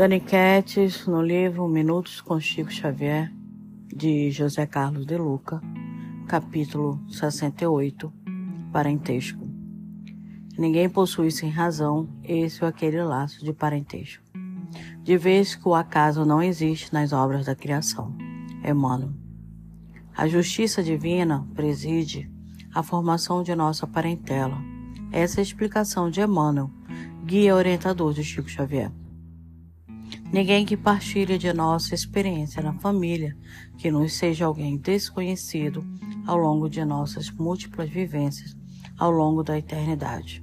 Dani Quetes, no livro Minutos com Chico Xavier, de José Carlos de Luca, capítulo 68, parentesco. Ninguém possui sem razão esse ou aquele laço de parentesco, de vez que o acaso não existe nas obras da criação. Emmanuel. A justiça divina preside a formação de nossa parentela. Essa é a explicação de Emmanuel, guia orientador de Chico Xavier. Ninguém que partilhe de nossa experiência na família, que nos seja alguém desconhecido ao longo de nossas múltiplas vivências ao longo da eternidade.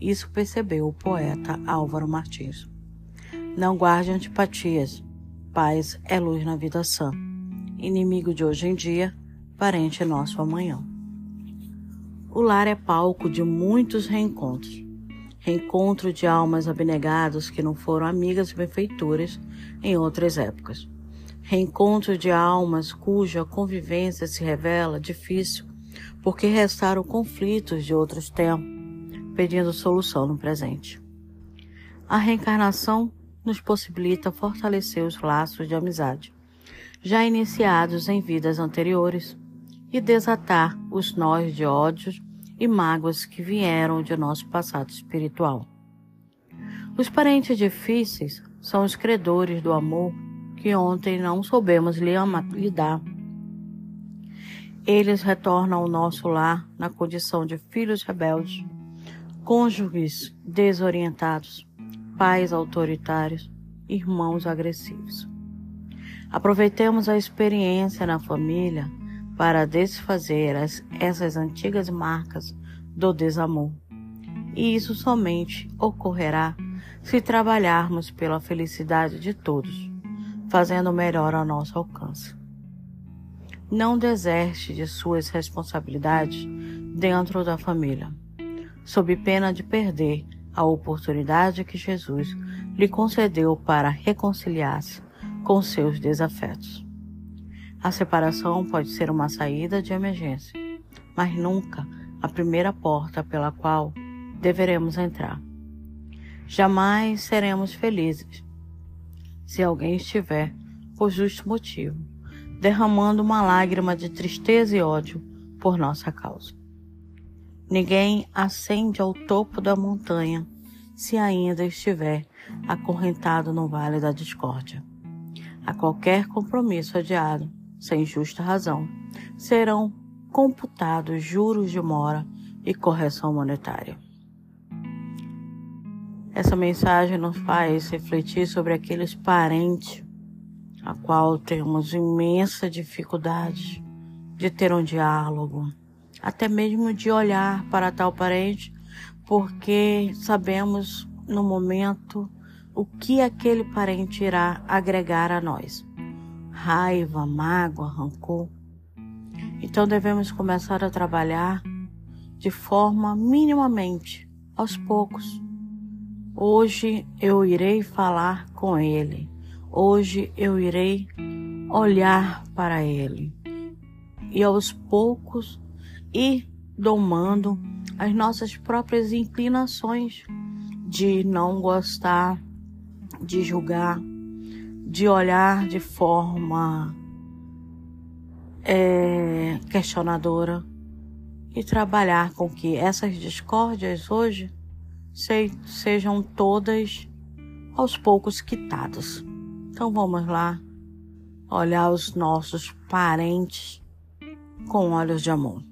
Isso percebeu o poeta Álvaro Martins. Não guarde antipatias. Paz é luz na vida sã. Inimigo de hoje em dia, parente nosso amanhã. O lar é palco de muitos reencontros reencontro de almas abnegadas que não foram amigas e benfeitoras em outras épocas. Reencontro de almas cuja convivência se revela difícil porque restaram conflitos de outros tempos, pedindo solução no presente. A reencarnação nos possibilita fortalecer os laços de amizade, já iniciados em vidas anteriores, e desatar os nós de ódios e mágoas que vieram de nosso passado espiritual. Os parentes difíceis são os credores do amor que ontem não soubemos lidar. Eles retornam ao nosso lar na condição de filhos rebeldes, cônjuges desorientados, pais autoritários, irmãos agressivos. Aproveitemos a experiência na família para desfazer as, essas antigas marcas do desamor. E isso somente ocorrerá se trabalharmos pela felicidade de todos, fazendo melhor ao nosso alcance. Não deserte de suas responsabilidades dentro da família, sob pena de perder a oportunidade que Jesus lhe concedeu para reconciliar-se com seus desafetos. A separação pode ser uma saída de emergência, mas nunca a primeira porta pela qual deveremos entrar. Jamais seremos felizes se alguém estiver, por justo motivo, derramando uma lágrima de tristeza e ódio por nossa causa. Ninguém ascende ao topo da montanha se ainda estiver acorrentado no vale da discórdia. A qualquer compromisso adiado, sem justa razão, serão computados juros de mora e correção monetária. Essa mensagem nos faz refletir sobre aqueles parentes a qual temos imensa dificuldade de ter um diálogo, até mesmo de olhar para tal parente, porque sabemos no momento o que aquele parente irá agregar a nós raiva, mágoa, rancor. Então devemos começar a trabalhar de forma minimamente, aos poucos. Hoje eu irei falar com ele. Hoje eu irei olhar para ele. E aos poucos ir domando as nossas próprias inclinações de não gostar, de julgar, de olhar de forma é, questionadora e trabalhar com que essas discórdias hoje se, sejam todas aos poucos quitadas. Então vamos lá olhar os nossos parentes com olhos de amor.